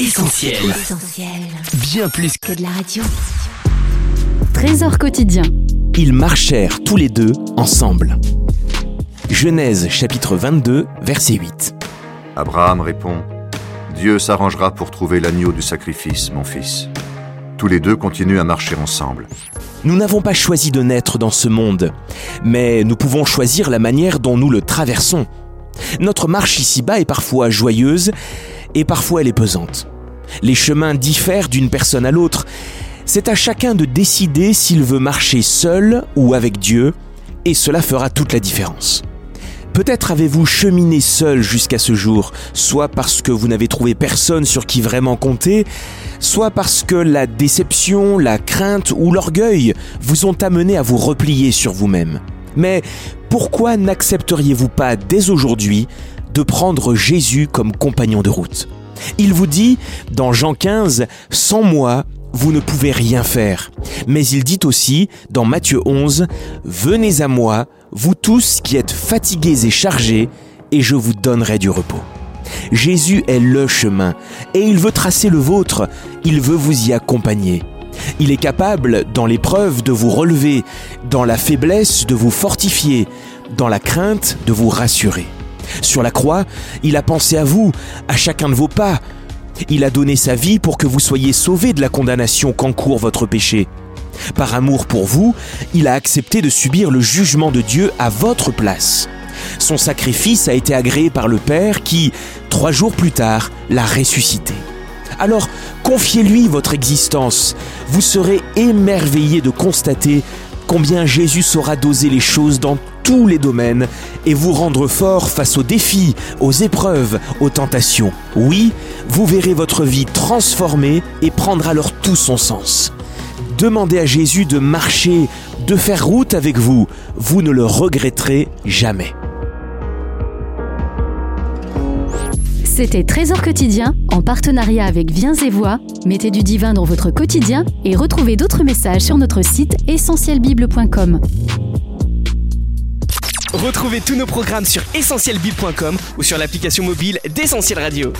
Essentiel. Bien plus que de la radio. Trésor quotidien. Ils marchèrent tous les deux ensemble. Genèse chapitre 22, verset 8. Abraham répond Dieu s'arrangera pour trouver l'agneau du sacrifice, mon fils. Tous les deux continuent à marcher ensemble. Nous n'avons pas choisi de naître dans ce monde, mais nous pouvons choisir la manière dont nous le traversons. Notre marche ici-bas est parfois joyeuse et parfois elle est pesante. Les chemins diffèrent d'une personne à l'autre. C'est à chacun de décider s'il veut marcher seul ou avec Dieu, et cela fera toute la différence. Peut-être avez-vous cheminé seul jusqu'à ce jour, soit parce que vous n'avez trouvé personne sur qui vraiment compter, soit parce que la déception, la crainte ou l'orgueil vous ont amené à vous replier sur vous-même. Mais pourquoi n'accepteriez-vous pas dès aujourd'hui prendre Jésus comme compagnon de route Il vous dit, dans Jean 15, Sans moi, vous ne pouvez rien faire. Mais il dit aussi, dans Matthieu 11, Venez à moi, vous tous qui êtes fatigués et chargés, et je vous donnerai du repos. Jésus est le chemin, et il veut tracer le vôtre, il veut vous y accompagner. Il est capable, dans l'épreuve, de vous relever, dans la faiblesse, de vous fortifier, dans la crainte, de vous rassurer. Sur la croix, il a pensé à vous, à chacun de vos pas. Il a donné sa vie pour que vous soyez sauvés de la condamnation qu'encourt votre péché. Par amour pour vous, il a accepté de subir le jugement de Dieu à votre place. Son sacrifice a été agréé par le Père qui, trois jours plus tard, l'a ressuscité. Alors, confiez-lui votre existence. Vous serez émerveillé de constater combien Jésus saura doser les choses dans tous les domaines et vous rendre fort face aux défis, aux épreuves, aux tentations. Oui, vous verrez votre vie transformée et prendre alors tout son sens. Demandez à Jésus de marcher, de faire route avec vous. Vous ne le regretterez jamais. C'était Trésor quotidien en partenariat avec Viens et Voix. Mettez du divin dans votre quotidien et retrouvez d'autres messages sur notre site essentielbible.com. Retrouvez tous nos programmes sur essentielbible.com ou sur l'application mobile d'Essentiel Radio.